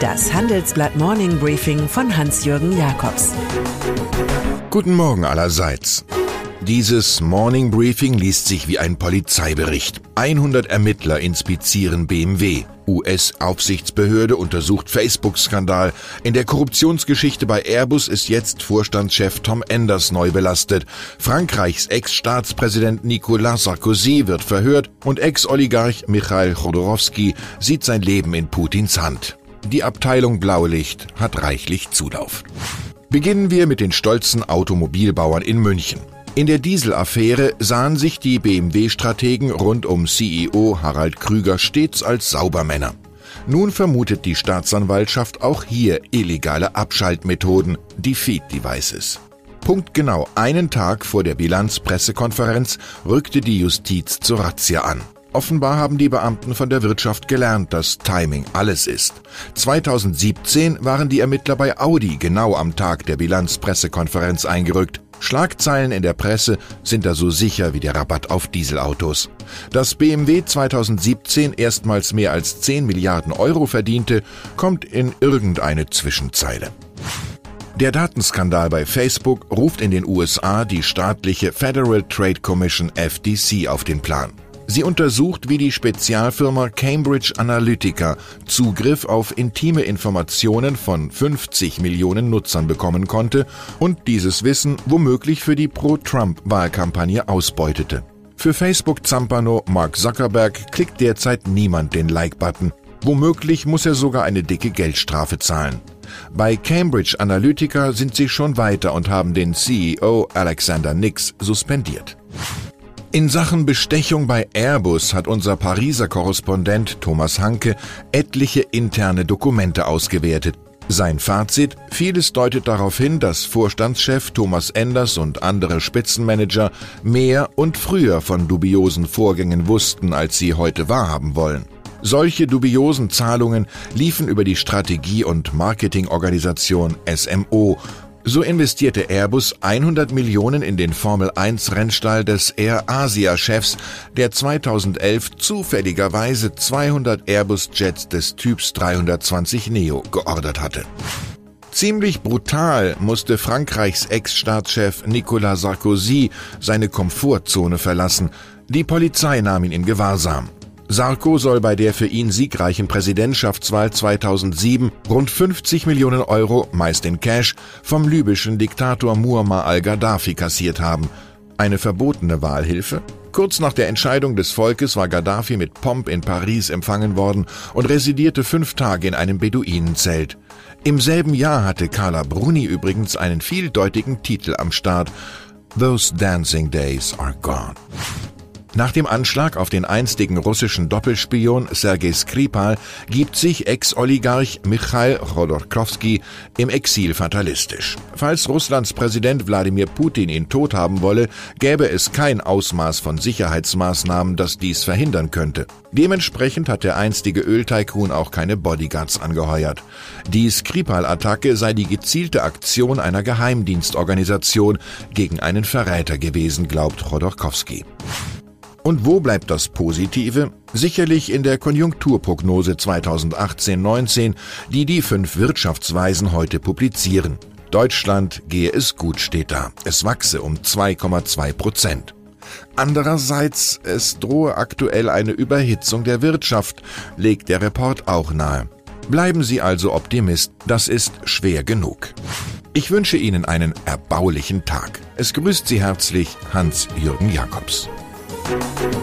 Das Handelsblatt Morning Briefing von Hans-Jürgen Jakobs. Guten Morgen allerseits. Dieses Morning Briefing liest sich wie ein Polizeibericht. 100 Ermittler inspizieren BMW. US-Aufsichtsbehörde untersucht Facebook-Skandal. In der Korruptionsgeschichte bei Airbus ist jetzt Vorstandschef Tom Enders neu belastet. Frankreichs Ex-Staatspräsident Nicolas Sarkozy wird verhört und Ex-Oligarch Michail Chodorowski sieht sein Leben in Putins Hand. Die Abteilung Blaulicht hat reichlich Zulauf. Beginnen wir mit den stolzen Automobilbauern in München. In der Dieselaffäre sahen sich die BMW-Strategen rund um CEO Harald Krüger stets als Saubermänner. Nun vermutet die Staatsanwaltschaft auch hier illegale Abschaltmethoden, Defeat-Devices. Punktgenau einen Tag vor der Bilanzpressekonferenz rückte die Justiz zur Razzia an. Offenbar haben die Beamten von der Wirtschaft gelernt, dass Timing alles ist. 2017 waren die Ermittler bei Audi genau am Tag der Bilanzpressekonferenz eingerückt. Schlagzeilen in der Presse sind da so sicher wie der Rabatt auf Dieselautos. Dass BMW 2017 erstmals mehr als 10 Milliarden Euro verdiente, kommt in irgendeine Zwischenzeile. Der Datenskandal bei Facebook ruft in den USA die staatliche Federal Trade Commission FTC auf den Plan. Sie untersucht, wie die Spezialfirma Cambridge Analytica Zugriff auf intime Informationen von 50 Millionen Nutzern bekommen konnte und dieses Wissen womöglich für die Pro-Trump-Wahlkampagne ausbeutete. Für Facebook-Zampano Mark Zuckerberg klickt derzeit niemand den Like-Button. Womöglich muss er sogar eine dicke Geldstrafe zahlen. Bei Cambridge Analytica sind sie schon weiter und haben den CEO Alexander Nix suspendiert. In Sachen Bestechung bei Airbus hat unser Pariser Korrespondent Thomas Hanke etliche interne Dokumente ausgewertet. Sein Fazit, vieles deutet darauf hin, dass Vorstandschef Thomas Enders und andere Spitzenmanager mehr und früher von dubiosen Vorgängen wussten, als sie heute wahrhaben wollen. Solche dubiosen Zahlungen liefen über die Strategie- und Marketingorganisation SMO so investierte Airbus 100 Millionen in den Formel 1 Rennstall des Air Asia Chefs, der 2011 zufälligerweise 200 Airbus Jets des Typs 320 Neo geordert hatte. Ziemlich brutal musste Frankreichs Ex-Staatschef Nicolas Sarkozy seine Komfortzone verlassen. Die Polizei nahm ihn in Gewahrsam. Sarko soll bei der für ihn siegreichen Präsidentschaftswahl 2007 rund 50 Millionen Euro, meist in Cash, vom libyschen Diktator Muammar al-Gaddafi kassiert haben. Eine verbotene Wahlhilfe? Kurz nach der Entscheidung des Volkes war Gaddafi mit Pomp in Paris empfangen worden und residierte fünf Tage in einem Beduinenzelt. Im selben Jahr hatte Carla Bruni übrigens einen vieldeutigen Titel am Start. Those dancing days are gone. Nach dem Anschlag auf den einstigen russischen Doppelspion Sergei Skripal gibt sich Ex-Oligarch Michail Chodorkowski im Exil fatalistisch. Falls Russlands Präsident Wladimir Putin ihn tot haben wolle, gäbe es kein Ausmaß von Sicherheitsmaßnahmen, das dies verhindern könnte. Dementsprechend hat der einstige Öltycoon auch keine Bodyguards angeheuert. Die Skripal-Attacke sei die gezielte Aktion einer Geheimdienstorganisation gegen einen Verräter gewesen, glaubt Chodorkowski. Und wo bleibt das Positive? Sicherlich in der Konjunkturprognose 2018-19, die die fünf Wirtschaftsweisen heute publizieren. Deutschland gehe es gut, steht da. Es wachse um 2,2 Prozent. Andererseits, es drohe aktuell eine Überhitzung der Wirtschaft, legt der Report auch nahe. Bleiben Sie also Optimist, das ist schwer genug. Ich wünsche Ihnen einen erbaulichen Tag. Es grüßt Sie herzlich Hans-Jürgen Jakobs. Thank you.